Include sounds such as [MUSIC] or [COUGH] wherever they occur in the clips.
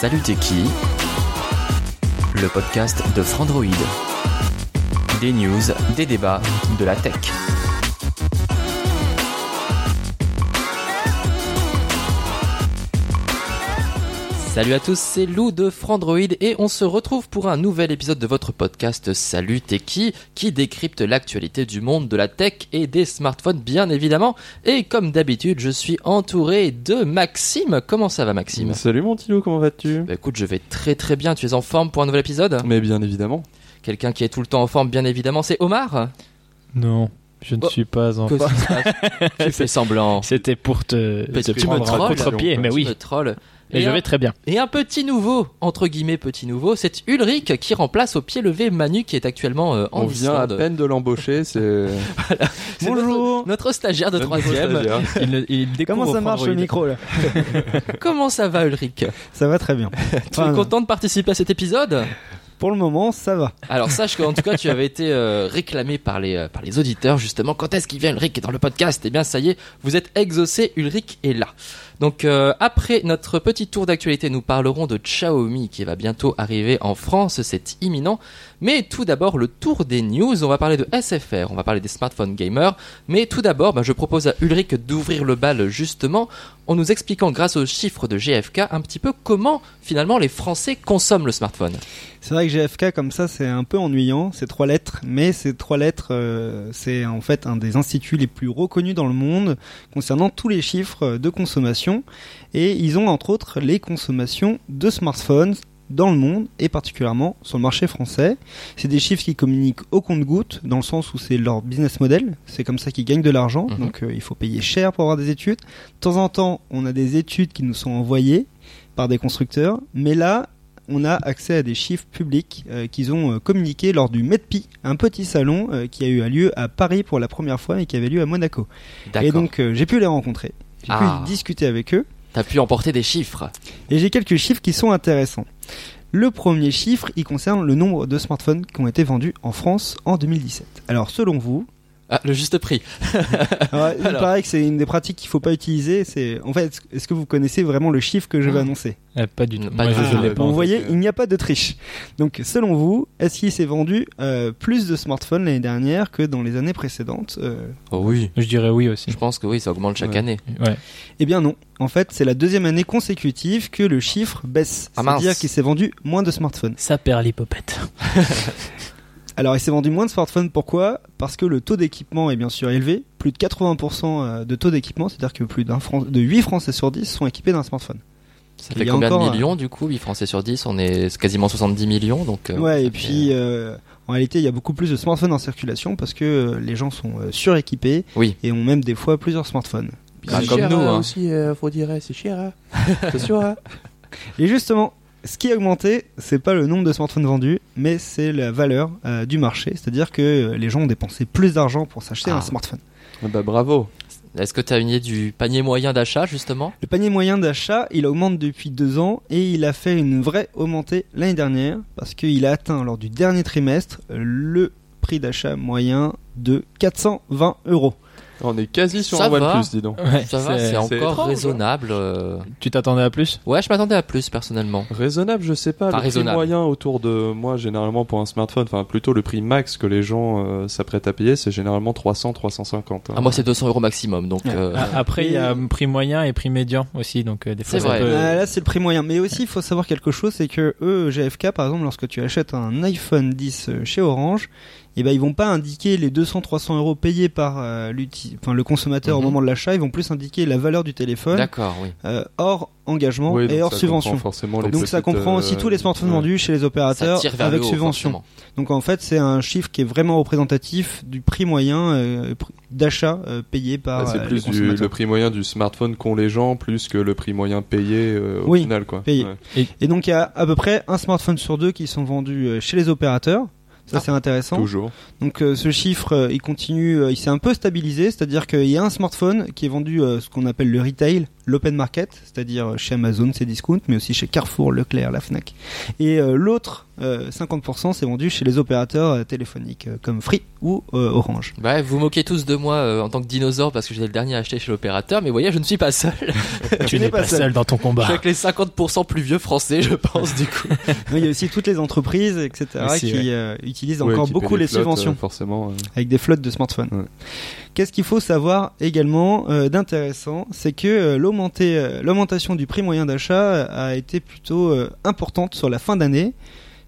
Salut t'es qui? Le podcast de Frandroid. Des news, des débats, de la tech. Salut à tous, c'est Lou de Frandroid et on se retrouve pour un nouvel épisode de votre podcast Salut Techie qui? Décrypte l'actualité du monde de la tech et des smartphones bien évidemment. Et comme d'habitude, je suis entouré de Maxime. Comment ça va Maxime? Salut mon petit Lou, comment vas-tu? Bah écoute, je vais très très bien. Tu es en forme pour un nouvel épisode? Mais bien évidemment. Quelqu'un qui est tout le temps en forme bien évidemment, c'est Omar? Non, je ne Oh, suis pas en forme. [LAUGHS] Tu fais semblant. C'était pour te, te tu me prendre à contre-pied, mais Tu oui. me trolles. Et je un- vais très bien. Et un petit nouveau, entre guillemets petit nouveau, c'est Ulrich qui remplace au pied levé Manu qui est actuellement euh, en On vient à peine de l'embaucher, [LAUGHS] c'est... C'est Notre, notre stagiaire de troisième. Il, il découvre Comment ça marche le micro là [LAUGHS] Comment ça va Ulrich? Ça va très bien. [LAUGHS] Tu es content de participer à cet épisode? Pour le moment, ça va. Alors sache qu'en tout cas tu avais été euh, réclamé par les, euh, par les auditeurs justement. Quand est-ce qu'il vient Ulrich dans le podcast? Eh bien ça y est, vous êtes exaucé, Ulrich est là. Donc euh, après notre petit tour d'actualité, nous parlerons de Xiaomi qui va bientôt arriver en France, c'est imminent. Mais tout d'abord le tour des news, on va parler de SFR, on va parler des smartphones gamers. Mais tout d'abord, bah, je propose à Ulrich d'ouvrir le bal justement en nous expliquant grâce aux chiffres de GFK un petit peu comment finalement les Français consomment le smartphone. C'est vrai que GFK comme ça, c'est un peu ennuyant. C'est trois lettres, mais ces trois lettres, euh, c'est en fait un des instituts les plus reconnus dans le monde concernant tous les chiffres de consommation. Et ils ont entre autres les consommations de smartphones dans le monde et particulièrement sur le marché français. C'est des chiffres qui communiquent au compte-goutte dans le sens où c'est leur business model. C'est comme ça qu'ils gagnent de l'argent. Mhm. Donc euh, il faut payer cher pour avoir des études. De temps en temps, on a des études qui nous sont envoyées par des constructeurs, mais là, on a accès à des chiffres publics euh, qu'ils ont euh, communiqués lors du MEDPI, un petit salon euh, qui a eu lieu à Paris pour la première fois et qui avait lieu à Monaco. Et donc j'ai pu les rencontrer, j'ai Ah. pu discuter avec eux, T'as pu emporter des chiffres. et j'ai quelques chiffres qui sont intéressants. Le premier chiffre, il concerne le nombre de smartphones qui ont été vendus en France en 2017. Alors selon vous, Ah, le juste prix. [LAUGHS] alors, il Alors. paraît que c'est une des pratiques qu'il faut pas utiliser. C'est en fait, est-ce que vous connaissez vraiment le chiffre que je vais Ah. annoncer? Euh, pas du tout. Pas Moi, du je, pas. Vous voyez, fait. il n'y a pas de triche. Donc, selon vous, est-ce qu'il s'est vendu euh, plus de smartphones l'année dernière que dans les années précédentes Euh, Oh oui. Je dirais oui aussi. Je pense que oui, ça augmente chaque Ouais. année. Ouais. Eh bien non. En fait, c'est la deuxième année consécutive que le chiffre baisse. Ah. C'est-à-dire qu'il s'est vendu moins de smartphones. Ça perd l'hypopète. [LAUGHS] Alors, il s'est vendu moins de smartphones. Pourquoi? Parce que le taux d'équipement est bien sûr élevé. Plus de 80% euh, de taux d'équipement, c'est-à-dire que plus d'un Fran- de 8 Français sur 10 sont équipés d'un smartphone. Ça fait y a combien encore, de millions du coup 8 Français sur 10, on est quasiment 70 millions donc. euh, ouais, et fait- puis euh, en réalité, il y a beaucoup plus de smartphones en circulation parce que euh, les gens sont euh, suréquipés Oui. et ont même des fois plusieurs smartphones. Ah, comme nous, hein. aussi, euh, faut dire, c'est cher, hein. [LAUGHS] c'est sûr. Hein. Et justement, ce qui a augmenté, c'est pas le nombre de smartphones vendus, mais c'est la valeur euh, du marché. C'est-à-dire que euh, les gens ont dépensé plus d'argent pour s'acheter Ah. un smartphone. bah bravo. Est-ce que tu as une idée du panier moyen d'achat justement? Le panier moyen d'achat, il augmente depuis deux ans et il a fait une vraie augmentée l'année dernière parce qu'il a atteint lors du dernier trimestre le prix d'achat moyen de 420 euros. On est quasi sur Ça un va. OnePlus, dis donc. Ouais, Ça va, c'est encore étrange, raisonnable. euh. Tu t'attendais à plus? Ouais, je m'attendais à plus personnellement. Raisonnable, je sais pas. Pas le prix raisonnable. moyen autour de moi, généralement pour un smartphone, enfin plutôt le prix max que les gens euh, s'apprêtent à payer, c'est généralement 300, 350. hein. Ah moi c'est 200 euros maximum donc. euh, Après, il y a prix moyen et prix médian aussi, donc euh, des fois C'est vrai. Euh, là, c'est le prix moyen. Mais aussi, il faut savoir quelque chose, c'est que eux, GFK, par exemple, lorsque tu achètes un iPhone 10 chez Orange, et ben ils vont pas indiquer les 200-300 euros payés par euh, enfin, le consommateur au Mhm. moment de l'achat, ils vont plus indiquer la valeur du téléphone D'accord, oui. euh, hors engagement Oui, et hors subvention. forcément les Donc ça comprend aussi euh, tous les smartphones ouais. vendus chez les opérateurs avec haut, subvention. forcément. Donc en fait c'est un chiffre qui est vraiment représentatif du prix moyen euh, d'achat euh, payé par Bah, c'est euh, les plus du- consommateurs. le prix moyen du smartphone qu'ont les gens, plus que le prix moyen payé euh, au Oui, final, quoi. payé. Ouais. Et donc il y a à peu près un smartphone sur deux qui sont vendus euh, chez les opérateurs. Ça Ah, c'est intéressant. Toujours. Donc euh, ce chiffre, euh, il continue, euh, il s'est un peu stabilisé, c'est-à-dire qu'il y a un smartphone qui est vendu ce qu'on appelle le retail, l'open market, c'est-à-dire euh, chez Amazon, c'est discount, mais aussi chez Carrefour, Leclerc, la Fnac. Et euh, l'autre, euh, 50%, c'est vendu chez les opérateurs euh, téléphoniques euh, comme Free ou euh, Orange. Bah, vous moquez tous de moi euh, en tant que dinosaure parce que j'étais le dernier à acheter chez l'opérateur, mais vous voyez, je ne suis pas seul. [LAUGHS] Tu n'es pas seul dans ton Je combat. suis avec les 50% plus vieux français, je pense, du coup. [LAUGHS] Mais il y a aussi toutes les entreprises, etc., Aussi, qui ouais. euh, utilisent Ouais, encore qui beaucoup les flottes, subventions. euh, forcément. euh. avec des flottes de smartphones. Ouais. Qu'est-ce qu'il faut savoir également euh, d'intéressant, c'est que euh, euh, l'augmentation du prix moyen d'achat a été plutôt importante sur la fin d'année,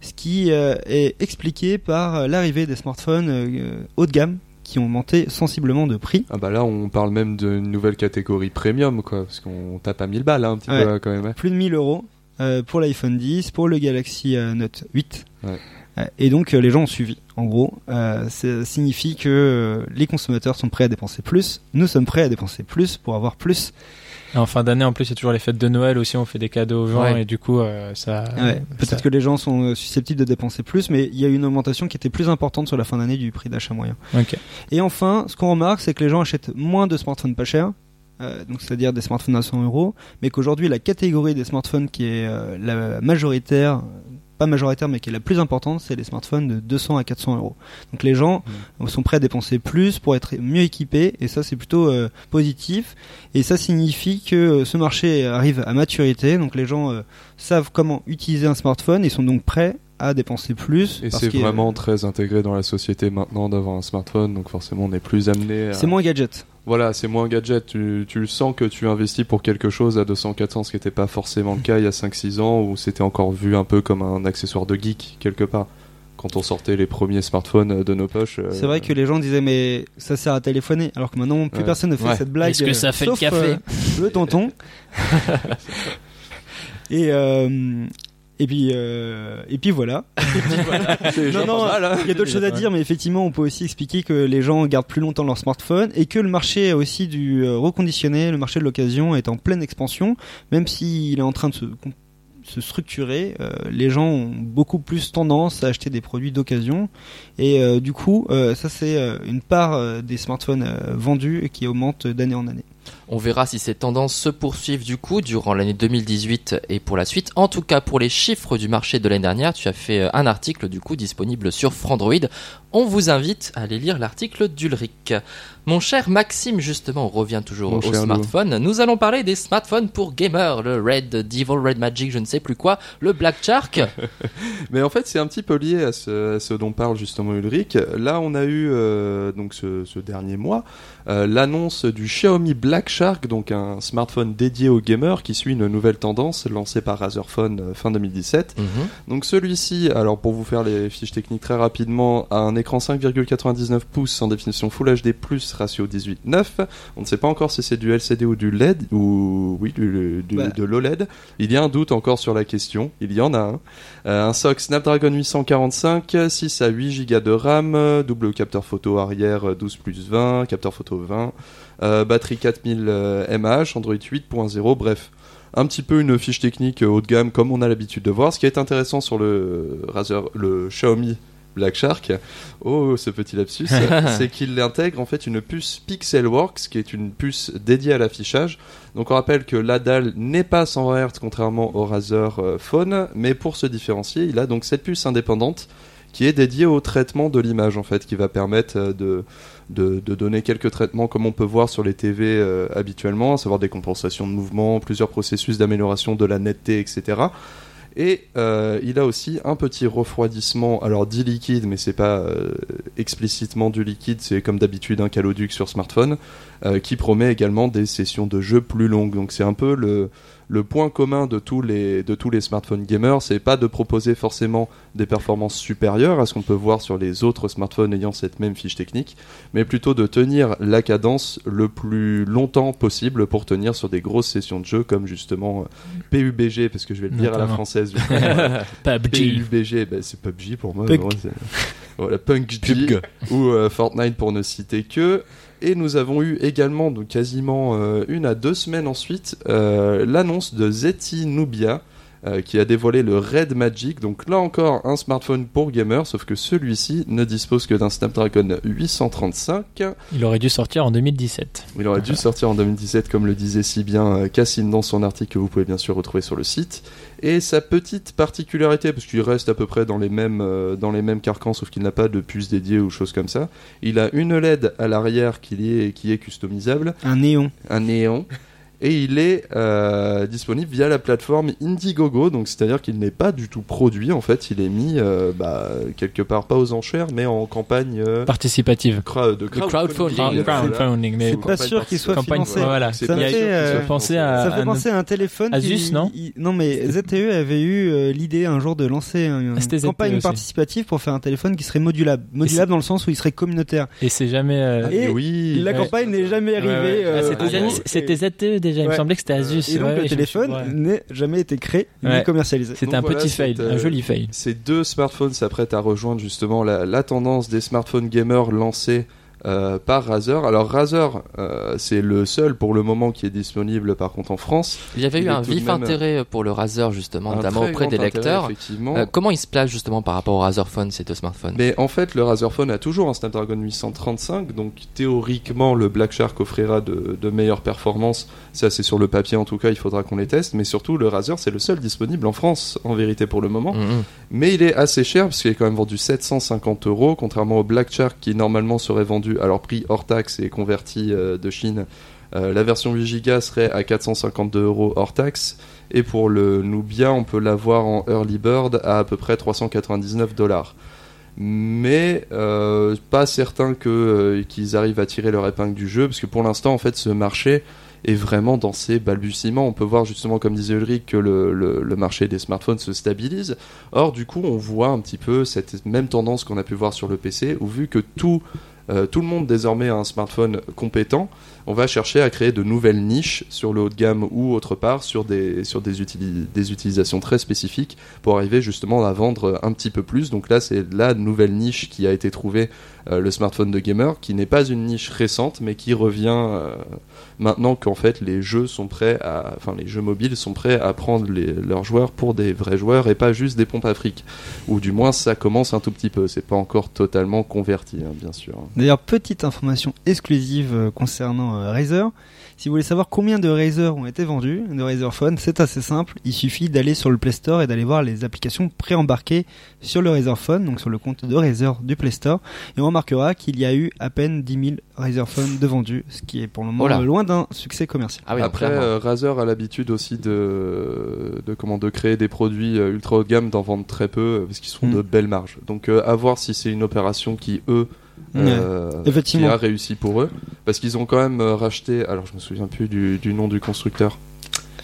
ce qui est expliqué par l'arrivée des smartphones haut de gamme qui ont monté sensiblement de prix. Ah bah là, on parle même d'une nouvelle catégorie premium, quoi, parce qu'on tape à 1000 balles, hein, un petit Ouais. peu, quand même. hein. Plus de 1000 euros euh, pour l'iPhone 10, pour le Galaxy Note 8. Ouais. Euh, Et donc euh, les gens ont suivi. En gros, euh, ça signifie que les consommateurs sont prêts à dépenser plus. Nous sommes prêts à dépenser plus pour avoir plus. Et en fin d'année, en plus, il y a toujours les fêtes de Noël aussi. On fait des cadeaux aux gens Ouais. et du coup, euh, ça. Ouais, ça- Peut-être que les gens sont susceptibles de dépenser plus, mais il y a eu une augmentation qui était plus importante sur la fin d'année du prix d'achat moyen. Et enfin, ce qu'on remarque, c'est que les gens achètent moins de smartphones pas chers, euh, donc c'est-à-dire des smartphones à 100 euros, mais qu'aujourd'hui la catégorie des smartphones qui est euh, la majoritaire, pas majoritaire, mais qui est la plus importante, c'est les smartphones de 200 à 400 euros. Donc les gens Mmh. sont prêts à dépenser plus pour être mieux équipés, et ça c'est plutôt euh, positif. Et ça signifie que euh, ce marché arrive à maturité, donc les gens euh, savent comment utiliser un smartphone et sont donc prêts à dépenser plus. Et c'est vraiment très intégré dans la société maintenant d'avoir un smartphone, donc forcément on est plus amené à... c'est moins gadget. Voilà, c'est moins gadget, tu, tu sens que tu investis pour quelque chose à 200-400, ce qui n'était pas forcément le cas il y a 5-6 ans, où c'était encore vu un peu comme un accessoire de geek, quelque part. Quand on sortait les premiers smartphones de nos poches. euh, C'est vrai que les gens disaient mais ça sert à téléphoner, alors que maintenant plus Ouais. personne ne fait Ouais. cette blague. Est-ce que ça fait le sauf, café euh, Le tonton. [LAUGHS] et euh, et puis euh, et puis voilà. [LAUGHS] [LAUGHS] non non, il y a d'autres choses à dire, mais effectivement on peut aussi expliquer que les gens gardent plus longtemps leur smartphone et que le marché aussi du euh, reconditionné, le marché de l'occasion est en pleine expansion, même s'il est en train de se se structurer, euh, les gens ont beaucoup plus tendance à acheter des produits d'occasion. Et euh, du coup ça c'est une part des smartphones vendus qui augmente d'année en année. On verra si ces tendances se poursuivent du coup durant l'année 2018 et pour la suite. En tout cas, pour les chiffres du marché de l'année dernière, tu as fait euh, un article du coup disponible sur Frandroid. On vous invite à aller lire l'article d'Ulrich. Mon cher Maxime, justement, on revient toujours Mon au smartphone. Nous allons parler des smartphones pour gamers, le Red Devil, Red Magic, je ne sais plus quoi, le Black Shark. [LAUGHS] Mais en fait, c'est un petit peu lié à ce, à ce dont parle justement Ulrich. Là, on a eu euh, donc ce, ce dernier mois euh, l'annonce du Xiaomi Black Shark, donc un smartphone dédié aux gamers qui suit une nouvelle tendance lancée par Razer Phone euh, fin 2017. Mhm. Donc celui-ci, alors pour vous faire les fiches techniques très rapidement, a un écran 5,99 pouces en définition Full HD+, ratio 18:9. On ne sait pas encore si c'est du LCD ou du LED, ou oui, du, du- de l'OLED. Il y a un doute encore sur la question, il y en a un. Euh, un SoC Snapdragon 845, 6 à 8 Go de RAM, euh, double capteur photo arrière euh, 12 plus 20, capteur photo 20, euh, batterie 4000 euh, mAh, Android 8.0, bref. Un petit peu une fiche technique euh, haut de gamme comme on a l'habitude de voir. Ce qui est intéressant sur le Razer, le Xiaomi Black Shark, oh ce petit lapsus, [LAUGHS] c'est qu'il intègre en fait une puce Pixelworks qui est une puce dédiée à l'affichage. Donc on rappelle que la dalle n'est pas 120 Hz contrairement au Razer euh, Phone, mais pour se différencier, il a donc cette puce indépendante qui est dédiée au traitement de l'image en fait, qui va permettre euh, de, de, de donner quelques traitements comme on peut voir sur les TV euh, habituellement, à savoir des compensations de mouvement, plusieurs processus d'amélioration de la netteté, etc. Et euh, il a aussi un petit refroidissement, alors dit liquide, mais c'est pas euh, explicitement du liquide, c'est comme d'habitude un caloduc sur smartphone, euh, qui promet également des sessions de jeu plus longues. Donc c'est un peu le, le point commun de tous les de tous les smartphones gamers, c'est pas de proposer forcément des performances supérieures à ce qu'on peut voir sur les autres smartphones ayant cette même fiche technique, mais plutôt de tenir la cadence le plus longtemps possible pour tenir sur des grosses sessions de jeu comme justement euh, PUBG parce que je vais le dire à la française. [LAUGHS] PUBG. PUBG, ben, c'est PUBG pour moi. Voilà, PUBG ou euh, Fortnite pour ne citer que. Et nous avons eu également, donc quasiment euh, une à deux semaines ensuite, euh, l'annonce de Zeti Nubia, euh, qui a dévoilé le Red Magic. Donc là encore, un smartphone pour gamers, sauf que celui-ci ne dispose que d'un Snapdragon 835. Il aurait dû sortir en 2017. Il aurait dû sortir en 2017, comme le disait si bien Cassine dans son article que vous pouvez bien sûr retrouver sur le site. Et sa petite particularité, parce qu'il reste à peu près dans les mêmes, euh, dans les mêmes carcans, sauf qu'il n'a pas de puce dédiée ou choses comme ça, il a une LED à l'arrière qui est, qui est customisable, Un néon. un néon. Et il est euh, disponible via la plateforme Indiegogo, donc c'est-à-dire qu'il n'est pas du tout produit en fait, il est mis euh, bah, quelque part pas aux enchères, mais en campagne euh, Participative. cra- de Le crowdfunding. voilà. Crowdfunding, mais C'est pas sûr qu'il soit campagne, financé. voilà. Ça fait, euh, soit penser à- Ça fait penser à un téléphone. Asus, qui- non il- Non, mais ZTE avait eu euh, l'idée un jour de lancer une ZTE campagne aussi. participative pour faire un téléphone qui serait modulable. Modulable dans le sens où il serait communautaire. Et c'est jamais. euh, Et oui. la Ouais. campagne n'est jamais arrivée. ouais, ouais. euh, Ah, c'était ZTE déjà. Il me semblait que c'était Asus. Et donc ouais, le téléphone ouais. n'est jamais été créé Ouais. ni commercialisé. C'était Donc un voilà, petit fail, euh, un joli fail. Ces deux smartphones s'apprêtent à rejoindre justement la, la tendance des smartphones gamers lancés euh, par Razer. Alors Razer, euh, c'est le seul pour le moment qui est disponible par contre en France. Il y avait Il eu un vif même- intérêt pour le Razer justement, notamment auprès des lecteurs. Euh, comment il se place justement par rapport au Razer Phone ces deux smartphones? Mais en fait, le Razer Phone a toujours un Snapdragon 835, donc théoriquement, le Black Shark offrira de, de meilleures performances. Ça, c'est sur le papier en tout cas, il faudra qu'on les teste. Mais surtout, le Razer, c'est le seul disponible en France, en vérité, pour le moment. Mhm. Mais il est assez cher parce qu'il est quand même vendu 750 euros, contrairement au Black Shark qui normalement serait vendu alors prix hors taxe et converti euh, de Chine. euh, la version 8 Go serait à 452 euros hors taxe. Et pour le Nubia, on peut l'avoir en early bird à à peu près 399 dollars. Mais euh, pas certain qu'ils arrivent à tirer leur épingle du jeu parce que pour l'instant, en fait, ce marché est vraiment dans ses balbutiements. On peut voir justement, comme disait Ulrich, que le, le- marché des smartphones se stabilise. Or, du coup, on voit un petit peu cette même tendance qu'on a pu voir sur le PC, où vu que tout, euh, tout le monde désormais a un smartphone compétent, on va chercher à créer de nouvelles niches sur le haut de gamme ou autre part sur des, sur des, utili- des utilisations très spécifiques pour arriver justement à vendre un petit peu plus. Donc là, c'est la nouvelle niche qui a été trouvée, euh, le smartphone de gamer, qui n'est pas une niche récente, mais qui revient euh, maintenant qu'en fait les jeux sont prêts mobiles sont prêts à prendre leurs joueurs pour des vrais joueurs et pas juste des pompes à. Ou du moins ça commence un tout petit peu. C'est pas encore totalement converti, hein, bien sûr. D'ailleurs, petite information exclusive euh, concernant euh, Razer. Si vous voulez savoir combien de Razer ont été vendus, de Razer Phone, c'est assez simple. Il suffit d'aller sur le Play Store et d'aller voir les applications pré-embarquées sur le Razer Phone, donc sur le compte de Razer du Play Store. Et on remarquera qu'il y a eu à peine 10 000 Razer Phone de vendus, ce qui est pour le moment Oh loin d'un succès commercial. Ah oui, Après, euh, Razer a l'habitude aussi de, de, comment, de créer des produits euh, ultra haut de gamme, d'en vendre très peu, euh, parce qu'ils sont Mm. de belles marges. Donc euh, à voir si c'est une opération qui, eux, euh, Effectivement. qui a réussi pour eux. Parce qu'ils ont quand même racheté, alors je me souviens plus du, du nom du constructeur.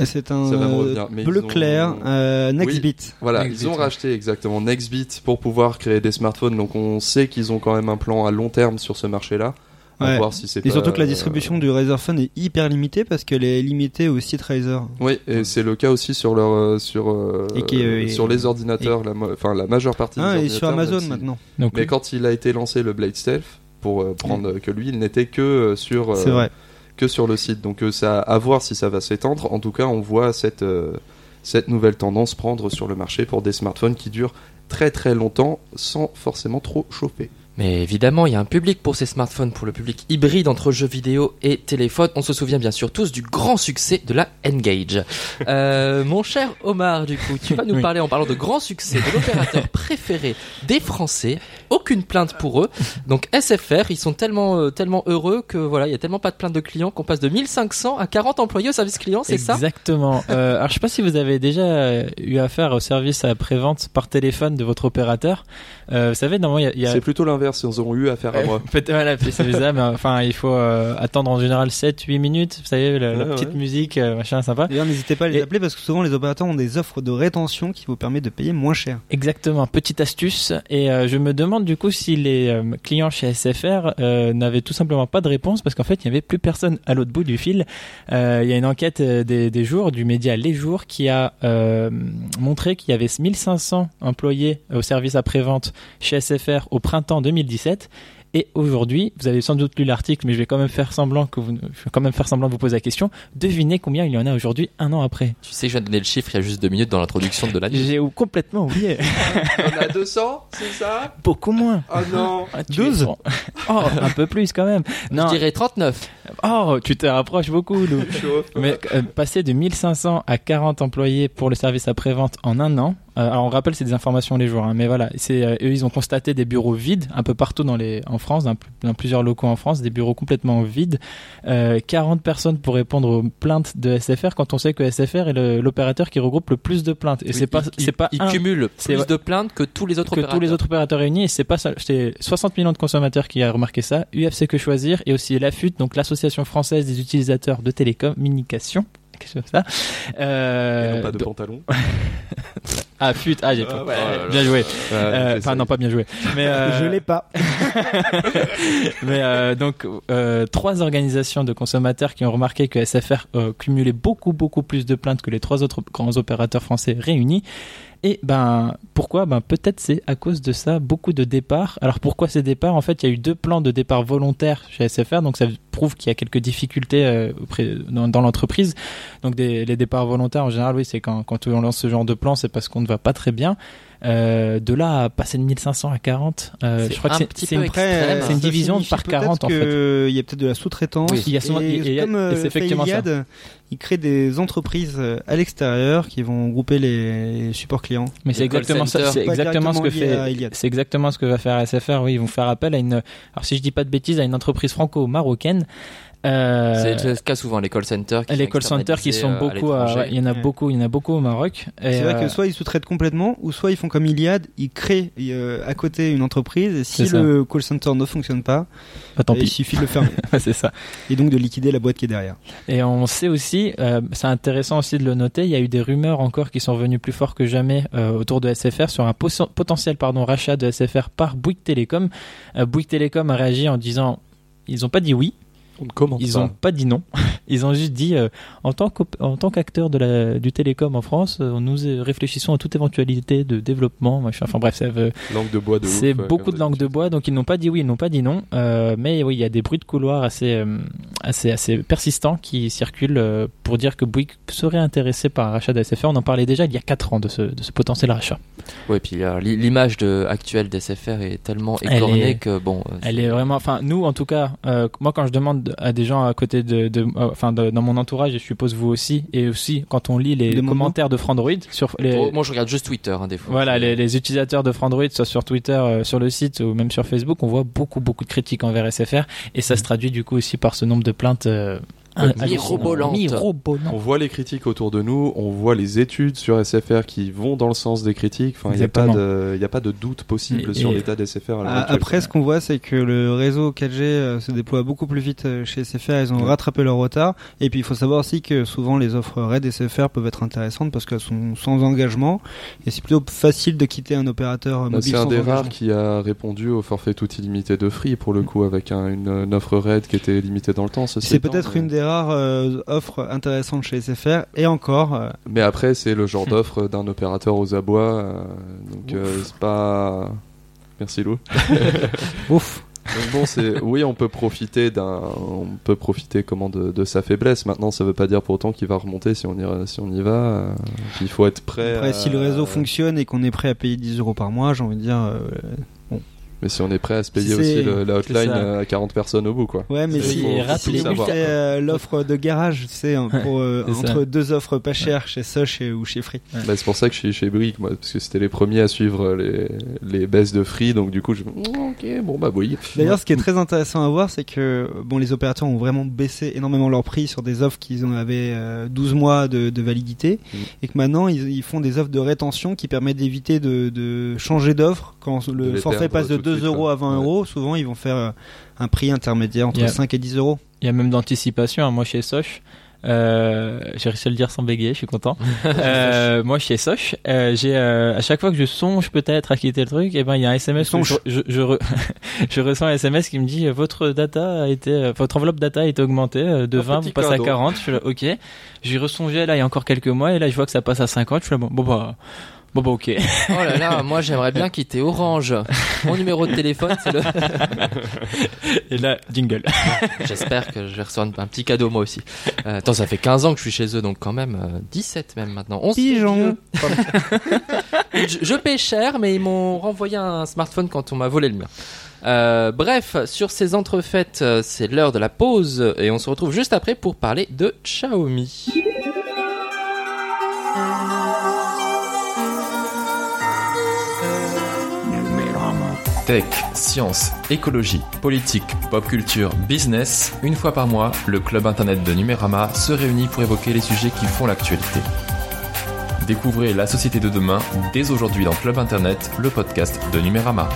C'est un revenir, bleu ils ont- clair, euh, Nextbit. Voilà, ils ont ouais. racheté exactement Nextbit pour pouvoir créer des smartphones. Donc on sait qu'ils ont quand même un plan à long terme sur ce marché-là. À Ouais. voir si c'est Et surtout que la euh, distribution du Razer Phone est hyper limitée parce qu'elle est limitée au site Razer. Oui, et c'est le cas aussi sur leur euh, sur euh, Et qui, euh, sur les ordinateurs, la enfin la majeure partie. Ah, des et sur Amazon si- maintenant. Donc, Mais quand il a été lancé le Blade Stealth, pour euh, prendre que lui, il n'était que euh, sur euh, C'est vrai. que sur le site. Donc euh, ça à voir si ça va s'étendre. En tout cas, on voit cette euh, cette nouvelle tendance prendre sur le marché pour des smartphones qui durent très très longtemps sans forcément trop chauffer. Mais évidemment, il y a un public pour ces smartphones, pour le public hybride entre jeux vidéo et téléphone. On se souvient bien sûr tous du grand succès de la Engage. Euh, [LAUGHS] mon cher Omar, du coup, tu vas nous parler en parlant de grand succès de l'opérateur [LAUGHS] préféré des Français, aucune plainte pour eux. Donc SFR, ils sont tellement euh, tellement heureux que voilà, il y a tellement pas de plaintes de clients qu'on passe de 1500 à 40 employés au service client, c'est ça? Exactement. [LAUGHS] Euh, alors je sais pas si vous avez déjà euh, eu affaire au service après-vente par téléphone de votre opérateur. Euh, vous savez, normalement, il y a, C'est plutôt l'inverse, ils ont eu affaire à moi. [LAUGHS] Peut-être, voilà, c'est ça, mais enfin, il faut euh, attendre en général 7-8 minutes, vous savez, la, petite ouais. musique, euh, machin, sympa. D'ailleurs, n'hésitez pas à les Et- appeler parce que souvent les opérateurs ont des offres de rétention qui vous permettent de payer moins cher. Exactement, petite astuce. Et euh, je me demande du coup si les euh, clients chez SFR euh, n'avaient tout simplement pas de réponse parce qu'en fait, il n'y avait plus personne à l'autre bout du fil. Euh, Il y a une enquête des, des jours du média Les Jours qui a montré qu'il y avait 1500 employés au service après-vente chez SFR au printemps 2017. Et aujourd'hui, vous avez sans doute lu l'article, mais je vais quand même faire semblant que vous, je vais quand même faire semblant de vous poser la question. Devinez combien il y en a aujourd'hui, un an après. Tu sais que je viens de donner le chiffre il y a juste deux minutes dans l'introduction de la news. J'ai complètement oublié. [LAUGHS] On a 200, c'est ça? Beaucoup moins. Oh non Ah, tu 12? es franc. Oh, un peu plus quand même. Non. Je dirais 39. Oh, tu te rapproches beaucoup, Lou. Chaud. Mais euh, passer de 1500 à 40 employés pour le service après-vente en un an. Euh, alors on rappelle c'est des informations les jours, hein, mais voilà, c'est euh, eux ils ont constaté des bureaux vides un peu partout dans les en France, dans, pl- dans plusieurs locaux en France, des bureaux complètement vides. Euh, 40 personnes pour répondre aux plaintes de SFR quand on sait que SFR est l'opérateur qui regroupe le plus de plaintes. Et c'est pas Il- c'est pas il un- cumule plus de plaintes que tous les autres que tous opérateurs. les autres opérateurs réunis et c'est pas ça c'est 60 millions de consommateurs qui a remarqué ça UFC que choisir et aussi l'AFUT donc l'association française des utilisateurs de télécommunications quelque chose comme ça Et euh, non pas de donc- pantalon. [LAUGHS] ah fut ah j'ai Ah, pas- ouais. bien joué Ouais, Euh, enfin non pas bien joué mais euh, Je l'ai pas. [LAUGHS] mais euh, donc euh, trois organisations de consommateurs qui ont remarqué que SFR euh, cumulait beaucoup beaucoup plus de plaintes que les trois autres grands opérateurs français réunis. Et ben pourquoi? Ben peut-être c'est à cause de ça beaucoup de départs. Alors pourquoi ces départs? En fait, il y a eu deux plans de départ volontaires chez SFR, donc ça prouve qu'il y a quelques difficultés euh, auprès- dans, dans l'entreprise. Donc des, les départs volontaires en général, oui, c'est quand quand on lance ce genre de plan, c'est parce qu'on ne va pas très bien. Euh, de là à passer de 1500 à 40, euh, C'est je crois que un c'est une- extrême. c'est une division par 40 en peut-être fait. que Il y a peut-être de la sous-traitance. Oui, il y a souvent- et il comme et c'est effectivement ça. Ils créent des entreprises à l'extérieur qui vont grouper les supports clients. Mais c'est exactement ça, c'est exactement ce que fait, Iliad. c'est exactement ce que va faire SFR. Oui, ils vont faire appel à une, alors si je dis pas de bêtises, à une entreprise franco-marocaine. Euh, C'est le cas souvent, les call centers. Qui les sont call centers qui sont euh, beaucoup, à- ouais, il y en a Ouais. beaucoup, il y en a beaucoup au Maroc. C'est vrai euh, que soit ils sous-traitent complètement, ou soit ils font comme Iliad, ils créent euh, à côté une entreprise, et si le call center ne fonctionne pas, bah, tant il pis, suffit de le fermer. [LAUGHS] c'est ça. et donc de liquider la boîte qui est derrière. Et on sait aussi, euh, c'est intéressant aussi de le noter, il y a eu des rumeurs encore qui sont venues plus fort que jamais euh, autour de SFR sur un potentiel pardon rachat de SFR par Bouygues Télécom. Euh, Bouygues Télécom a réagi en disant, ils ont pas dit oui, On ne commente Ils pas. ont pas dit non. [LAUGHS] Ils ont juste dit euh, en tant qu'acteur du télécom en France, euh, nous euh, réfléchissons à toute éventualité de développement. machin. Enfin bref, Langue de bois c'est beaucoup de langue de bois, donc ils n'ont pas dit oui, ils n'ont pas dit non. Euh, mais oui, il y a des bruits de couloir assez euh, assez assez persistants qui circulent euh, pour dire que Bouygues serait intéressé par un rachat de SFR. On en parlait déjà il y a 4 ans de ce de ce potentiel rachat. Ouais, puis li- l'image actuelle d'SFR est tellement Elle écornée est- que bon. Elle est vraiment, enfin nous en tout cas, euh, moi quand je demande à des gens à côté de, de euh, enfin de- dans mon entourage, et je suppose vous aussi, et aussi quand on lit les Des commentaires de Frandroid sur les, Bon, moi, je regarde juste Twitter, hein, des fois. voilà les, les utilisateurs de Frandroid, soit sur Twitter, euh, sur le site ou même sur Facebook, on voit beaucoup beaucoup de critiques envers SFR, et ça se traduit du coup aussi par ce nombre de plaintes. Euh, Mirobolantes. On voit les critiques autour de nous, on voit les études sur SFR qui vont dans le sens des critiques. Enfin, il n'y a, pas de- il y a pas de doute possible Et- sur l'état d'SFR. à l'heure actuelle. Après, ce qu'on voit, c'est que le réseau 4G euh, se déploie beaucoup plus vite euh, chez SFR. Ils ont Ouais. rattrapé leur retard. Et puis, il faut savoir aussi que souvent, les offres RAID SFR peuvent être intéressantes parce qu'elles sont sans engagement. Et c'est plutôt facile de quitter un opérateur euh, Bah, mobile c'est un sans des engagement. rares qui a répondu au forfait tout illimité de Free pour le coup avec un- une, une offre RAID qui était limitée dans le temps. C'est peut-être mais- une des rares euh, offres intéressantes chez SFR. Et encore, euh, Mais après, c'est le genre [LAUGHS] d'offre d'un opérateur aux abois. euh, donc, euh, c'est pas. Merci Lou. [LAUGHS] ouf. Donc bon, c'est oui, on peut profiter d'un, on peut profiter comment de, de sa faiblesse. Maintenant, ça veut pas dire pour autant qu'il va remonter si on y, si on y va. euh, Il faut être prêt. Après, à- si le réseau fonctionne et qu'on est prêt à payer 10 euros par mois, j'ai envie de dire, euh, Mais si on est prêt à se payer aussi le- la hotline euh, à 40 personnes au bout, quoi. Ouais, mais si, euh, l'offre de garage, tu sais, hein, pour, euh, ça. entre deux offres pas chères chez Soch et, ou chez Free. Bah, c'est pour ça que je suis chez Brick, moi, parce que c'était les premiers à suivre les, les baisses de free, donc du coup, je ok, bon bah oui. D'ailleurs, ce qui est très intéressant à voir, c'est que bon, les opérateurs ont vraiment baissé énormément leur prix sur des offres qui en avaient euh, 12 mois de, de validité, Mm. et que maintenant ils, ils font des offres de rétention qui permettent d'éviter de, de changer d'offre quand le forfait passe de 2 suite, euros à 20 Ouais. euros. Souvent, ils vont faire euh, un prix intermédiaire entre Yeah. 5 et 10 euros. Il y a même d'anticipation. hein. Moi, chez Soch, euh, j'ai réussi à le dire sans bégayer, je suis content. [LAUGHS] Euh, moi, chez Soch, euh, j'ai euh, à chaque fois que je songe peut-être à quitter le truc, et ben il y a un SMS. où Je, Songe. je, je, re- [LAUGHS] je reçois un SMS qui me dit votre data a été, votre enveloppe data a été augmentée de Un 20, petit vous passez cadeau. à 40. Je suis là, ok. J'y ressongeais là il y a encore quelques mois, et là je vois que ça passe à 50. Je suis là, bon, bon bah. Bon bah ok. [LAUGHS] Oh là là, moi j'aimerais bien quitter Orange. Mon numéro de téléphone, c'est le. [LAUGHS] Et là, jingle. [LAUGHS] J'espère que je vais recevoir un petit cadeau moi aussi. Euh, attends, ça fait 15 ans que je suis chez eux, donc quand même euh, 17 même maintenant. On se fait Pigeon. vieux. je, je paie cher, mais ils m'ont renvoyé un smartphone quand on m'a volé le mien. Euh, bref, sur ces entrefaites, euh, c'est l'heure de la pause et on se retrouve juste après pour parler de Xiaomi. Tech, science, écologie, politique, pop culture, business, une fois par mois, le club internet de Numérama se réunit pour évoquer les sujets qui font l'actualité. Découvrez la société de demain dès aujourd'hui dans Club Internet, le podcast de Numérama.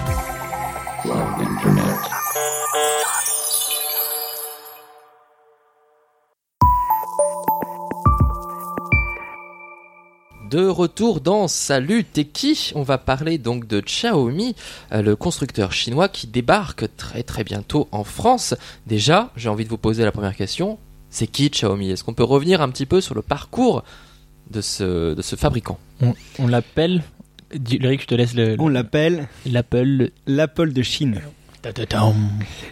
De retour dans Salut T'es qui? On va parler donc de Xiaomi, euh, le constructeur chinois qui débarque très très bientôt en France. Déjà, j'ai envie de vous poser la première question. C'est qui Xiaomi? Est-ce qu'on peut revenir un petit peu sur le parcours de ce, de ce fabricant? On, on l'appelle. Je te laisse le. On l'appelle l'appelle. l'Apple de Chine.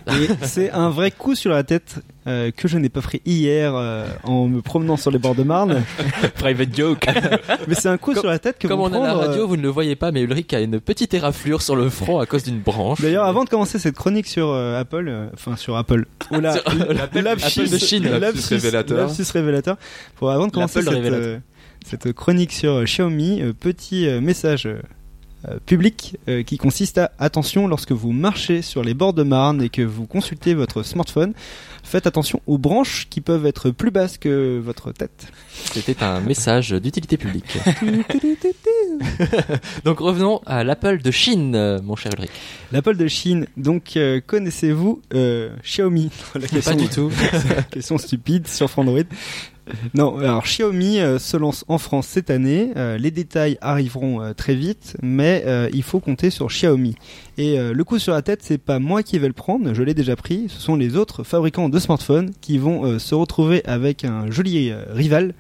Et c'est un vrai coup sur la tête euh, que je n'ai pas pris hier euh, en me promenant sur les bords de Marne. Private joke. Mais c'est un coup sur la tête que Comme on a la prendre, radio, euh, vous ne le voyez pas, mais Ulrich a une petite éraflure sur le front à cause d'une branche. D'ailleurs, avant de commencer cette chronique sur Apple, enfin sur Apple, ou la, Apple de Chine. Lapsus révélateur. lapsus révélateur. Pour avant de commencer cette, cette chronique sur Xiaomi, petit message euh, public euh, qui consiste à attention lorsque vous marchez sur les bords de Marne et que vous consultez votre smartphone, faites attention aux branches qui peuvent être plus basses que votre tête. C'était un message d'utilité publique. [LAUGHS] donc revenons à l'Apple de Chine, mon cher Ulrich. L'Apple de Chine, donc euh, connaissez-vous euh, Xiaomi? [LAUGHS] Pas du tout. [LAUGHS] Question stupide sur Android. [LAUGHS] Non, alors Xiaomi euh, se lance en France cette année. Euh, les détails arriveront euh, très vite, mais il faut compter sur Xiaomi. Et le coup sur la tête, c'est pas moi qui vais le prendre, je l'ai déjà pris. Ce sont les autres fabricants de smartphones qui vont se retrouver avec un joli rival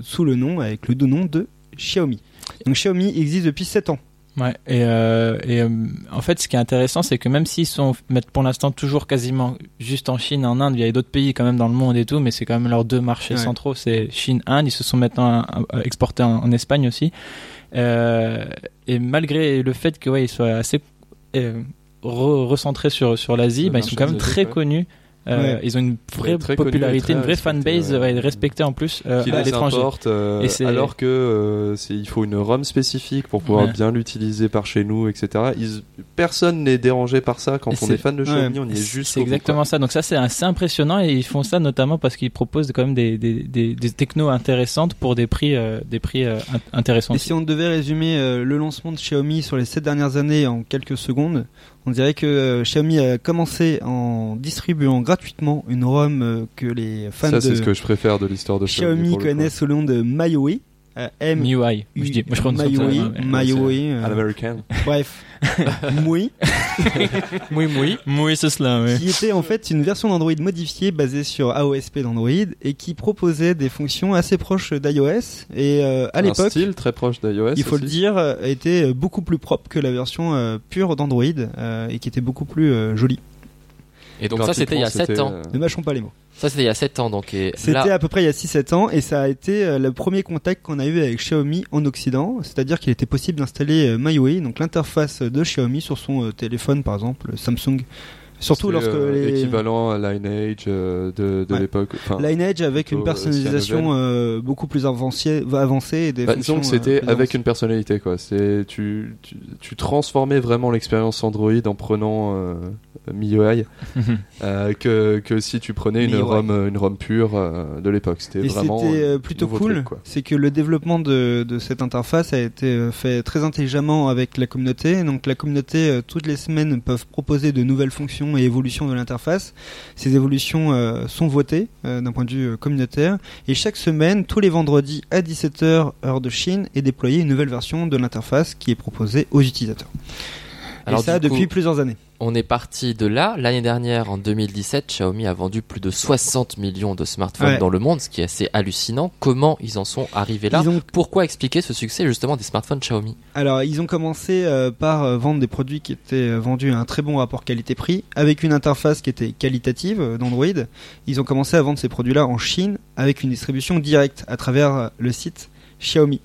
sous le nom, avec le doux nom de Xiaomi. Donc Xiaomi existe depuis 7 ans. Ouais, et, euh, et euh, en fait, ce qui est intéressant, c'est que même s'ils sont mettent pour l'instant toujours quasiment juste en Chine, en Inde, il y a d'autres pays quand même dans le monde et tout, mais c'est quand même leurs deux marchés Ouais. centraux, c'est Chine, Inde. Ils se sont maintenant euh, exportés en, en Espagne aussi. Euh, et malgré le fait que ouais, ils soient assez re- recentrés sur sur l'Asie, bah, ils sont quand même très connus. Euh, Ouais. Ils ont une vraie très popularité, très une vraie fanbase, ouais. respectée en plus euh, qui à l'étranger. importe, euh, alors que euh, il faut une ROM spécifique pour pouvoir Ouais. bien l'utiliser par chez nous, etc. Ils- personne n'est dérangé par ça quand on est fan de Xiaomi, on y est juste. C'est exactement ça. Donc ça, c'est assez impressionnant et ils font ça notamment parce qu'ils proposent quand même des, des, des, des technos intéressantes pour des prix, euh, des prix euh, int- intéressants. Et aussi. si on devait résumer euh, le lancement de Xiaomi sur les 7 dernières années en quelques secondes, on dirait que euh, Xiaomi a commencé en distribuant gratuitement une ROM euh, que les fans Ça, c'est de ce que je préfère de l'histoire de Xiaomi. Xiaomi connaissent sous le nom de MIUI. Euh, M MIUI. Je dis, moi, je prononce MIUI. MIUI, euh, An American. bref, MUI, Oui, oui. Oui, c'est cela, oui. qui était en fait une version d'Android modifiée basée sur AOSP d'Android et qui proposait des fonctions assez proches d'iOS et euh, à Un l'époque style très proche d'iOS. il faut le dire, euh, était beaucoup plus propre que la version euh, pure d'Android euh, et qui était beaucoup plus euh, jolie. Et donc ça, c'était il y a Graphiquement, 7 ans. euh, Ne mâchons pas les mots. Ça, c'était il y a 7 ans, donc. C'était là, à peu près il y a 6-7 ans et ça a été euh, le premier contact qu'on a eu avec Xiaomi en Occident, c'est-à-dire qu'il était possible d'installer euh, MyWay, donc l'interface de Xiaomi sur son euh, téléphone par exemple, le Samsung. Surtout lorsque euh, les équivalent à Lineage euh, de, de Ouais. l'époque. Enfin, Lineage avec une plutôt, personnalisation euh, beaucoup plus avancée, avancée et des bah, fonctions, disons que c'était avec une personnalité quoi. C'est tu, tu tu transformais vraiment l'expérience Android en prenant euh, MIUI [LAUGHS] euh, que que si tu prenais une. ROM une ROM pure euh, de l'époque. C'était Et vraiment c'était euh, plutôt cool, c'est que le développement de, de cette interface a été euh, fait très intelligemment avec la communauté. Donc la communauté, euh, toutes les semaines, peuvent proposer de nouvelles fonctions et évolutions de l'interface. Ces évolutions euh, sont votées euh, d'un point de vue communautaire. Et chaque semaine, tous les vendredis à 17h, heure de Chine, est déployée une nouvelle version de l'interface qui est proposée aux utilisateurs. Alors, et ça coup, depuis plusieurs années. On est parti de là. L'année dernière, en 2017, Xiaomi a vendu plus de 60 millions de smartphones Ouais. dans le monde, ce qui est assez hallucinant. Comment ils en sont arrivés là ont Pourquoi expliquer ce succès justement des smartphones Xiaomi Alors, ils ont commencé euh, par euh, vendre des produits qui étaient euh, vendus à un très bon rapport qualité-prix, avec une interface qui était qualitative euh, d'Android. Ils ont commencé à vendre ces produits-là en Chine, avec une distribution directe à travers le site Xiaomi.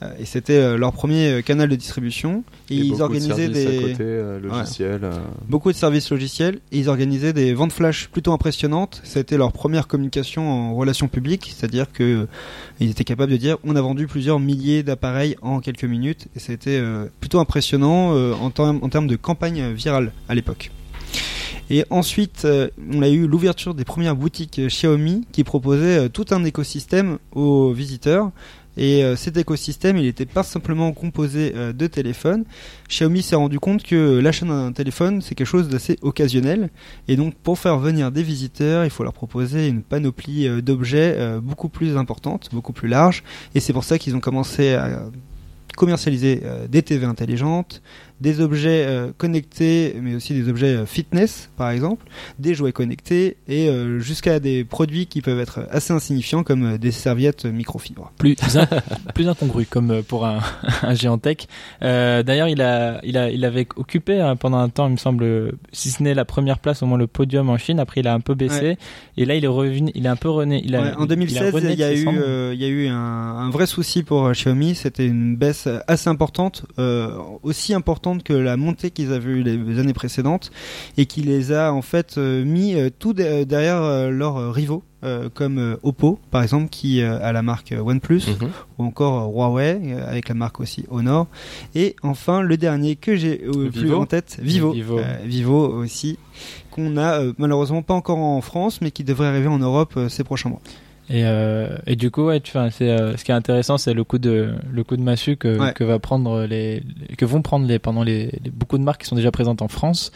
Euh, et c'était euh, leur premier euh, canal de distribution. Et, Et ils de organisaient services des à côté, euh, logiciels. euh, beaucoup de services logiciels et ils organisaient des ventes flash plutôt impressionnantes. C'était leur première communication en relations publiques, c'est-à-dire que euh, ils étaient capables de dire on a vendu plusieurs milliers d'appareils en quelques minutes et c'était plutôt impressionnant en, termes- en termes de campagne virale à l'époque. Et ensuite, euh, on a eu l'ouverture des premières boutiques Xiaomi qui proposaient euh, tout un écosystème aux visiteurs. Et euh, cet écosystème, il n'était pas simplement composé euh, de téléphones. Xiaomi s'est rendu compte que l'achat d'un téléphone, c'est quelque chose d'assez occasionnel. Et donc, pour faire venir des visiteurs, il faut leur proposer une panoplie euh, d'objets euh, beaucoup plus importante, beaucoup plus large. Et c'est pour ça qu'ils ont commencé à commercialiser euh, des TV intelligentes, des objets euh, connectés, mais aussi des objets euh, fitness, par exemple, des jouets connectés, et euh, jusqu'à des produits qui peuvent être assez insignifiants, comme des serviettes microfibres. plus plus [LAUGHS] incongru comme pour un, [LAUGHS] un géant tech. Euh, D'ailleurs, il a, il a, il avait occupé hein, pendant un temps, il me semble, si ce n'est la première place, au moins le podium en Chine. Après, il a un peu baissé Ouais. et là, il est revenu, il est un peu rené. Il a, Ouais, en il- 2016, rené il y a eu, il y a eu un, un vrai souci pour Xiaomi. C'était une baisse assez importante, euh, aussi importante que la montée qu'ils avaient eu les années précédentes, et qui les a en fait euh, mis euh, tout de- derrière euh, leurs euh, rivaux. euh, comme euh, Oppo par exemple qui euh, a la marque euh, OnePlus Mhm. ou encore euh, Huawei euh, avec la marque aussi Honor et enfin le dernier que j'ai euh, plus en tête Vivo Vivo. Euh, Vivo aussi qu'on a euh, malheureusement pas encore en France mais qui devrait arriver en Europe euh, ces prochains mois Et, euh, et du coup, ouais, tu, enfin, c'est, euh, ce qui est intéressant, c'est le coup de le coup de massue que, Ouais. que va prendre les, les- que vont prendre les pendant les, les- beaucoup de marques qui sont déjà présentes en France.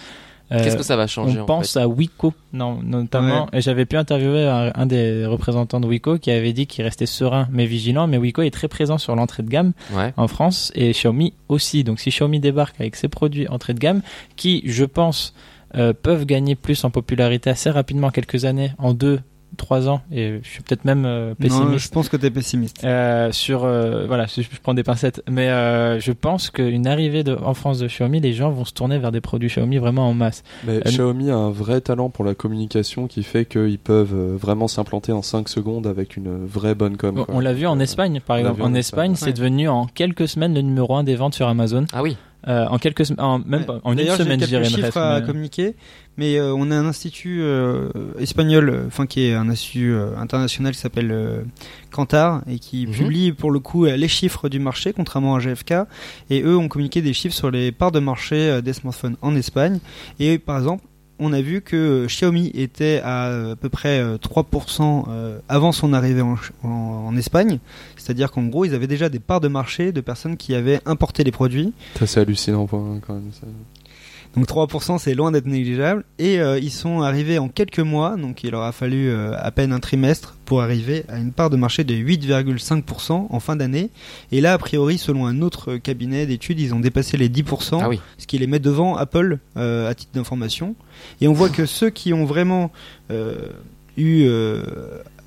Euh, Qu'est-ce que ça va changer on en pense fait à Wiko, non, notamment. Et j'avais pu interviewer un, un des représentants de Wiko qui avait dit qu'il restait serein mais vigilant. Mais Wiko est très présent sur l'entrée de gamme Ouais. en France et Xiaomi aussi. Donc si Xiaomi débarque avec ses produits entrée de gamme, qui, je pense, euh, peuvent gagner plus en popularité assez rapidement, quelques années, en deux, trois ans, et je suis peut-être même euh, non pessimiste. je pense que t'es pessimiste Euh, sur euh, voilà, je, je prends des pincettes, mais euh, je pense qu'une arrivée de, en France de Xiaomi, les gens vont se tourner vers des produits Xiaomi vraiment en masse. Mais Euh, Xiaomi a un vrai talent pour la communication qui fait qu'ils peuvent euh, vraiment s'implanter en 5 secondes avec une vraie bonne com. On, quoi. on l'a vu en Espagne, par exemple. en En Espagne, Espagne, c'est ouais. devenu en quelques semaines le numéro un des ventes sur Amazon. Ah oui. Euh, en quelques en, même Ouais. pas, en une D'ailleurs, j'ai semaine, je quelques dirais chiffres à mais- communiquer, mais euh, on a un institut euh, espagnol, enfin qui est un institut euh, international qui s'appelle euh, Kantar et qui Mhm. publie pour le coup les chiffres du marché, contrairement à GFK. Et eux ont communiqué des chiffres sur les parts de marché euh, des smartphones en Espagne. Et par exemple, on a vu que euh, Xiaomi était à euh, peu près euh, 3% euh, avant son arrivée en, en- Espagne. C'est-à-dire qu'en gros, ils avaient déjà des parts de marché de personnes qui avaient importé les produits. Ça, c'est hallucinant quand même. ça. Donc 3% c'est loin d'être négligeable et euh, ils sont arrivés en quelques mois, donc il leur a fallu euh, à peine un trimestre pour arriver à une part de marché de 8,5% en fin d'année. Et là, a priori, selon un autre cabinet d'études, ils ont dépassé les 10%, Ah oui. ce qui les met devant Apple euh, à titre d'information. Et on voit que ceux qui ont vraiment euh, eu, euh,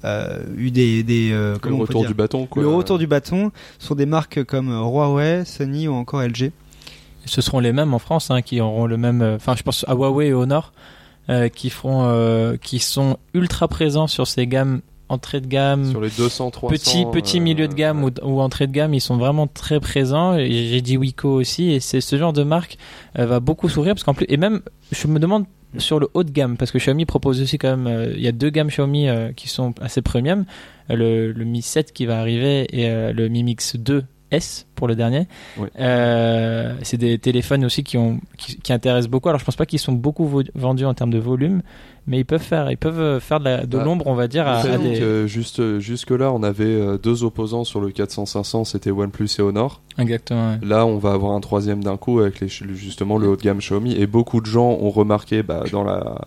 euh, eu des... des euh, Le retour du bâton, quoi. le retour du bâton sont des marques comme Huawei, Sony ou encore LG. Ce seront les mêmes en France hein, qui auront le même. euh, Enfin, je pense à Huawei et Honor. euh, qui feront, euh, qui sont ultra présents sur ces gammes entrée de gamme, Sur les 200, 300. petit petit euh, milieu de gamme ouais. ou, ou entrée de gamme, ils sont vraiment très présents. J'ai dit Wiko aussi, et c'est ce genre de marque euh, va beaucoup s'ouvrir parce qu'en plus et même je me demande sur le haut de gamme parce que Xiaomi propose aussi quand même euh, il y a deux gammes Xiaomi qui sont assez premium, le, le Mi 7 qui va arriver et le Mi Mix 2 S pour le dernier. Euh, c'est des téléphones aussi qui ont qui, qui intéressent beaucoup. Alors je pense pas qu'ils sont beaucoup vendus en termes de volume, mais ils peuvent faire ils peuvent faire de Bah, l'ombre on va dire à, à des juste jusque là, on avait euh, deux opposants sur le 400-500, c'était OnePlus et Honor. exactement. ouais. Là, on va avoir un troisième d'un coup avec les, justement le haut de gamme Xiaomi. Et beaucoup de gens ont remarqué bah, dans la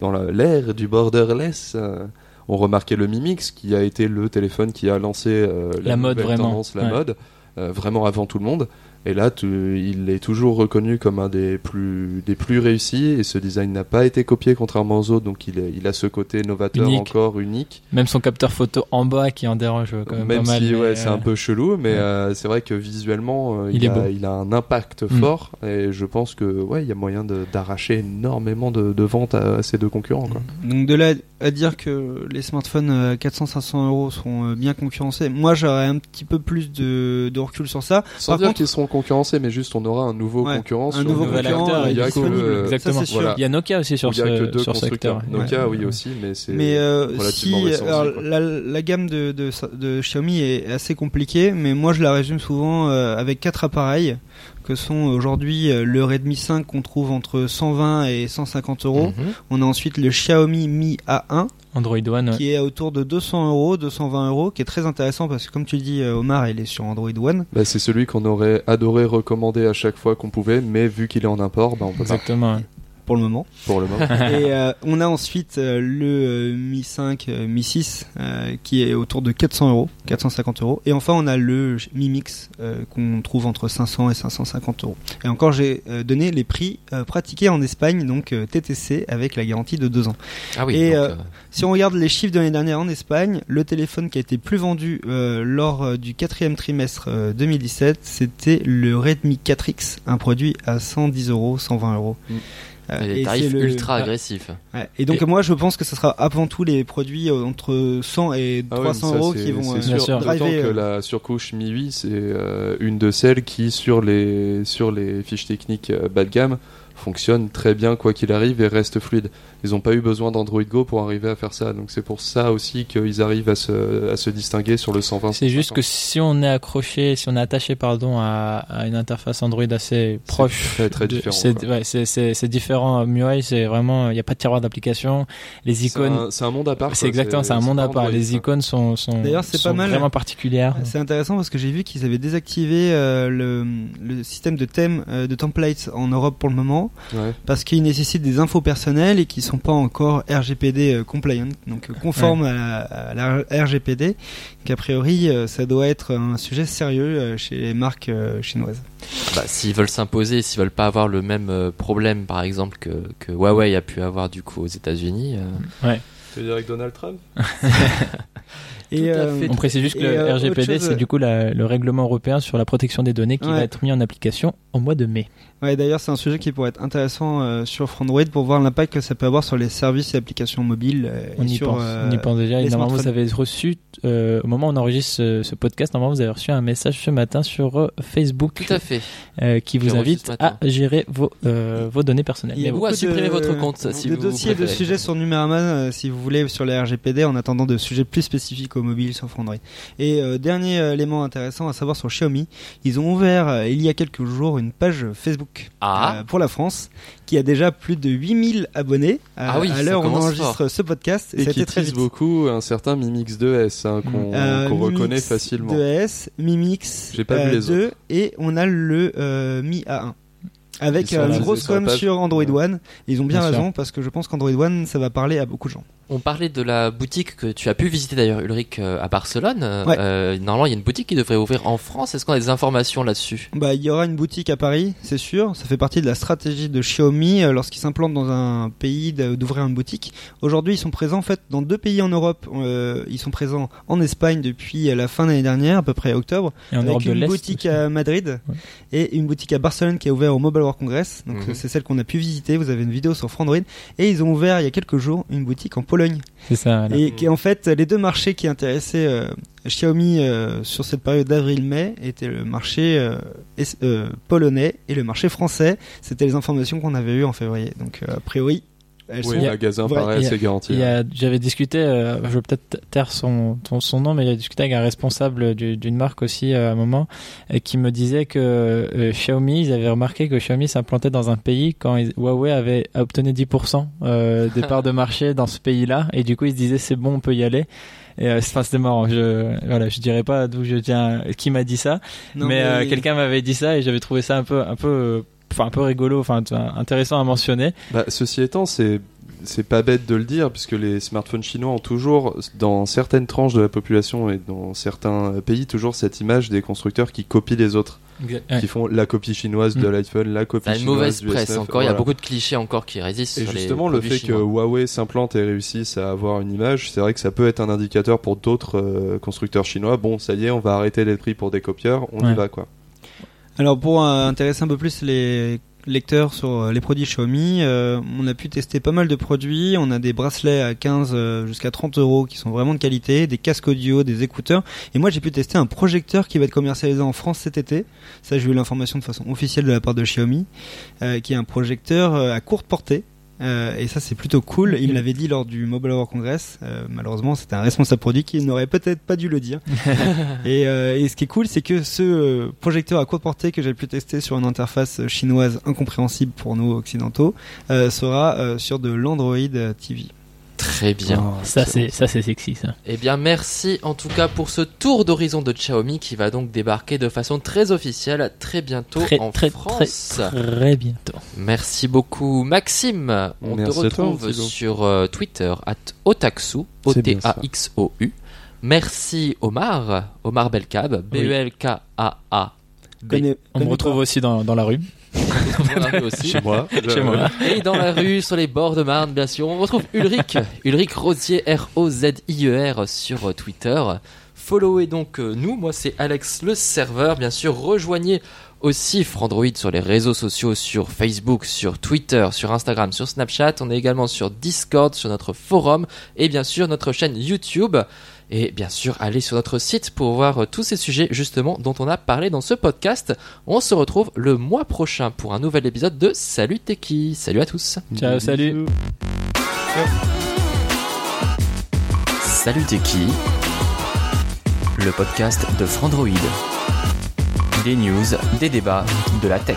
dans la- l'ère du borderless, euh, ont remarqué le Mi Mix, qui a été le téléphone qui a lancé euh, La mode, vraiment. tendance, la Ouais. mode, euh, vraiment avant tout le monde. Et là, tu- il est toujours reconnu comme un des plus des plus réussis. Et ce design n'a pas été copié contrairement aux autres, donc il, est- il a ce côté novateur Unique. encore unique. Même son capteur photo en bas qui en dérange quand même, Même pas mal. si ouais, c'est euh, un peu chelou, mais ouais. euh, c'est vrai que visuellement, euh, Il il, est a, beau. il a un impact Mm. fort et je pense que ouais, il y a moyen d'arracher énormément de, de ventes à, à ces deux concurrents. Quoi. Donc de là à dire que les smartphones à 400-500 euros sont euh, bien concurrencés, moi j'aurais un petit peu plus de, de recul sur ça. Sans Par dire contre- qu'ils seront concurrencés, mais juste on aura un nouveau Ouais, concurrent. un sur nouveau le- nouvel acteur il y a que, disponible. euh, Exactement. Ça. Voilà. Il y a Nokia aussi sur il y a que ce, deux sur ce secteur. Nokia, Ouais. oui aussi, mais c'est Mais euh, si relativement récent alors, aussi, la, la gamme de, de, de Xiaomi est assez compliquée, mais moi je la résume souvent euh, avec quatre appareils que sont aujourd'hui euh, le Redmi 5 qu'on trouve entre 120 et 150 euros. Mhm. On a ensuite le Xiaomi Mi A1 Android One. ouais. qui est autour de 200 euros, 220 euros, qui est très intéressant parce que comme tu dis euh, Omar, il est sur Android One. Bah, c'est celui qu'on aurait adoré recommander à chaque fois qu'on pouvait, mais vu qu'il est en import, bah, on peut pas Exactement. Pour le moment. pour le moment. [LAUGHS] et euh, on a ensuite euh, le euh, Mi 5, euh, Mi 6 euh, qui est autour de 400 euros, 450 euros. Et enfin on a le Mi Mix qu'on trouve entre 500 et 550 euros. Et encore j'ai donné les prix pratiqués en Espagne, donc TTC avec la garantie de 2 ans. Ah oui. Et, donc, Si on regarde les chiffres de l'année dernière en Espagne, le téléphone qui a été plus vendu lors du quatrième trimestre euh, 2017, c'était le Redmi 4X, un produit à 110 euros, 120 euros. Mm. Euh, et des tarifs le- ultra agressifs. Ouais. Et donc moi je pense que ce sera avant tout les produits euh, entre 100 et Ah ouais, 300 mais ça, euros qui vont c'est euh, Bien sûr. sûr. Driver, que la surcouche Mi 8 c'est euh, une de celles qui sur les sur les fiches techniques euh, bas de gamme fonctionne très bien quoi qu'il arrive et reste fluide. Ils n'ont pas eu besoin d'Android Go pour arriver à faire ça, donc c'est pour ça aussi qu'ils arrivent à se, à se distinguer sur le 120. C'est juste que si on est accroché, si on est attaché pardon à, à une interface Android assez proche, très, très de- différent, c'est ouais, c'est c'est c'est différent. MIUI c'est vraiment il n'y a pas de tiroir d'application. Les c'est icônes, un, c'est un monde à part. c'est exactement c'est un monde à part. Android, Les icônes sont sont D'ailleurs, c'est sont pas mal. vraiment particulières. C'est intéressant parce que j'ai vu qu'ils avaient désactivé euh, le, le système de thème euh, de templates en Europe pour le moment Ouais. parce qu'il nécessite des infos personnelles et qui sont pas encore RGPD euh, compliant, donc euh, conformes à, la, à la RGPD. Qu'a priori, euh, ça doit être un sujet sérieux chez les marques chinoises. Bah, s'ils veulent s'imposer, s'ils veulent pas avoir le même problème, par exemple, que, que Huawei a pu avoir du coup aux États-Unis. euh, Tu veux dire avec Donald Trump? [LAUGHS] Et, euh. On précise juste que le RGPD c'est du coup la- le règlement européen sur la protection des données qui Ouais. va être mis en application au mois de mai. Ouais, d'ailleurs, c'est un sujet qui pourrait être intéressant euh, sur Frandroid pour voir l'impact que ça peut avoir sur les services et applications mobiles. euh, On et y sur, pense, euh, on y pense déjà. Normalement, vous avez reçu, euh, au moment où on enregistre ce, ce podcast, normalement, vous avez reçu un message ce matin sur Facebook Tout à fait. euh, qui vous invite à gérer vos, euh, vos données personnelles. Mais Ou à supprimer de- votre compte, si de vous dossiers et de sujets sur Numérama euh, si vous voulez sur les RGPD en attendant de sujets plus spécifiques au mobile sur Android. Et euh, dernier euh, élément intéressant à savoir sur Xiaomi, ils ont ouvert euh, il y a quelques jours une page Facebook Ah. euh, pour la France qui a déjà plus de 8000 abonnés euh, Ah oui, à ça l'heure où on enregistre ce podcast et, Et ça a qui été très beaucoup un certain Mi Mix 2S hein, qu'on Euh, Mi reconnaît facilement. 2S, Mi Mix J'ai pas vu euh, les 2 et on a le euh, Mi A1. Avec une grosse com sur Android Ouais. One. Ils ont bien, Bien sûr. raison parce que je pense qu'Android One ça va parler à beaucoup de gens. On parlait de la boutique que tu as pu visiter d'ailleurs, Ulrich, euh, à Barcelone. Ouais. Euh, normalement, il y a une boutique qui devrait ouvrir en France. Est-ce qu'on a des informations là-dessus? Bah, il y aura une boutique à Paris, c'est sûr. Ça fait partie de la stratégie de Xiaomi euh, lorsqu'ils s'implantent dans un pays d'ouvrir une boutique. Aujourd'hui, ils sont présents en fait dans deux pays en Europe. Euh, ils sont présents en Espagne depuis la fin de l'année dernière, à peu près octobre, Et en avec Europe une boutique aussi. à Madrid Ouais. et une boutique à Barcelone qui a ouvert au Mobile World Congress. Donc Mhm. c'est celle qu'on a pu visiter. Vous avez une vidéo sur Frandroid. Et ils ont ouvert il y a quelques jours une boutique en Pologne. C'est ça. voilà. Et qui en fait les deux marchés qui intéressaient euh, Xiaomi euh, sur cette période d'avril-mai étaient le marché euh, es- polonais et le marché français. C'était les informations qu'on avait eues en février. Donc a priori, elles Oui, sont magasin Ouais, pareil, c'est garanti. Hein. J'avais discuté, euh, je vais peut-être taire son, ton- son nom, mais j'avais discuté avec un responsable du- d'une marque aussi euh, à un moment, et qui me disait que euh, Xiaomi, ils avaient remarqué que Xiaomi s'implantait dans un pays quand ils- Huawei avait obtenu 10% euh, des parts de [LAUGHS] marché dans ce pays-là, et du coup ils se disaient c'est bon, on peut y aller. Et euh, enfin, c'était marrant. Je voilà, je dirais pas d'où je tiens, qui m'a dit ça, Non, mais, euh, quelqu'un m'avait dit ça et j'avais trouvé ça un peu un peu euh, enfin un peu rigolo, enfin intéressant à mentionner. Bah, ceci étant, c'est c'est pas bête de le dire puisque les smartphones chinois ont toujours, dans certaines tranches de la population et dans certains pays, toujours cette image des constructeurs qui copient les autres, Ouais. qui font la copie chinoise de Mm. l'iPhone, la copie Ça a une chinoise mauvaise du presse S9, encore. Il y a beaucoup de clichés encore qui résistent. Et sur les justement, le fait que. Huawei s'implante et réussisse à avoir une image, c'est vrai que ça peut être un indicateur pour d'autres euh, constructeurs chinois. Bon, ça y est, on va arrêter d'être pris pour des copieurs, on y va quoi. Alors pour intéresser un peu plus les lecteurs sur euh, les produits Xiaomi, euh, on a pu tester pas mal de produits. On a des bracelets à 15 euh, jusqu'à 30 euros qui sont vraiment de qualité, des casques audio, des écouteurs. Et moi j'ai pu tester un projecteur qui va être commercialisé en France cet été. Ça j'ai eu l'information de façon officielle de la part de Xiaomi, qui est un projecteur à courte portée. Euh, et ça c'est plutôt cool. Il me l'avait dit lors du Mobile World Congress. Euh, malheureusement c'était un responsable produit qui n'aurait peut-être pas dû le dire. [LAUGHS] Et, euh, et ce qui est cool, c'est que ce euh, projecteur à courte portée que j'ai pu tester sur une interface chinoise incompréhensible pour nous occidentaux euh, sera euh, sur de l'Android TV. Très bien. Oh, Ça c'est ça c'est sexy ça. Eh bien, merci en tout cas pour ce tour d'horizon de Xiaomi qui va donc débarquer de façon très officielle très bientôt Très en très France. très très bientôt. Merci beaucoup Maxime. On Merci te toi, retrouve sur euh, Twitter at Otaxu, C'est bien ça. O-T-A-X-O-U. Merci Omar, Omar Belkab, Oui. B-E-L-K-A-A. B. Connais- On me retrouve aussi dans, dans la rue. [LAUGHS] Aussi. Moi. Chez moi. [LAUGHS] Et dans la rue, sur les bords de Marne, bien sûr, on retrouve Ulrich, [LAUGHS] Ulrich Rosier, R-O-Z-I-E-R E sur euh, Twitter. Followez donc euh, nous, moi c'est Alex le serveur, bien sûr, rejoignez aussi Frandroid sur les réseaux sociaux, sur Facebook, sur Twitter, sur Instagram, sur Snapchat, on est également sur Discord, sur notre forum et bien sûr notre chaîne YouTube. Et bien sûr, allez sur notre site pour voir euh, tous ces sujets justement dont on a parlé dans ce podcast. On se retrouve le mois prochain pour un nouvel épisode de Salut Teki. Salut à tous. Ciao, salut. Salut t'es qui Le podcast de Frandroid. Des news, des débats, de la tech.